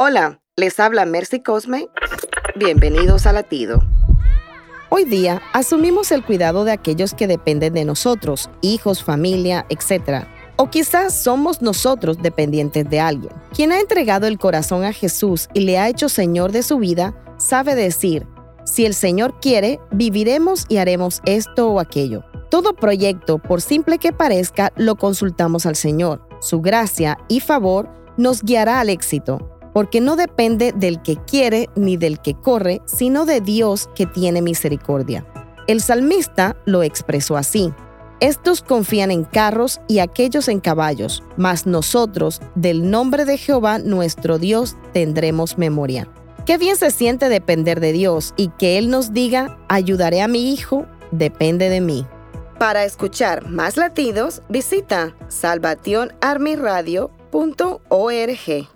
Hola, les habla Mercy Cosme. Bienvenidos a Latido. Hoy día asumimos el cuidado de aquellos que dependen de nosotros, hijos, familia, etc. O quizás somos nosotros dependientes de alguien. Quien ha entregado el corazón a Jesús y le ha hecho Señor de su vida, sabe decir, si el Señor quiere, viviremos y haremos esto o aquello. Todo proyecto, por simple que parezca, lo consultamos al Señor. Su gracia y favor nos guiará al éxito, porque no depende del que quiere ni del que corre, sino de Dios que tiene misericordia. El salmista lo expresó así. Estos confían en carros y aquellos en caballos, mas nosotros, del nombre de Jehová nuestro Dios, tendremos memoria. Qué bien se siente depender de Dios y que Él nos diga, ayudaré a mi hijo, depende de mí. Para escuchar más latidos, visita salvationarmyradio.org.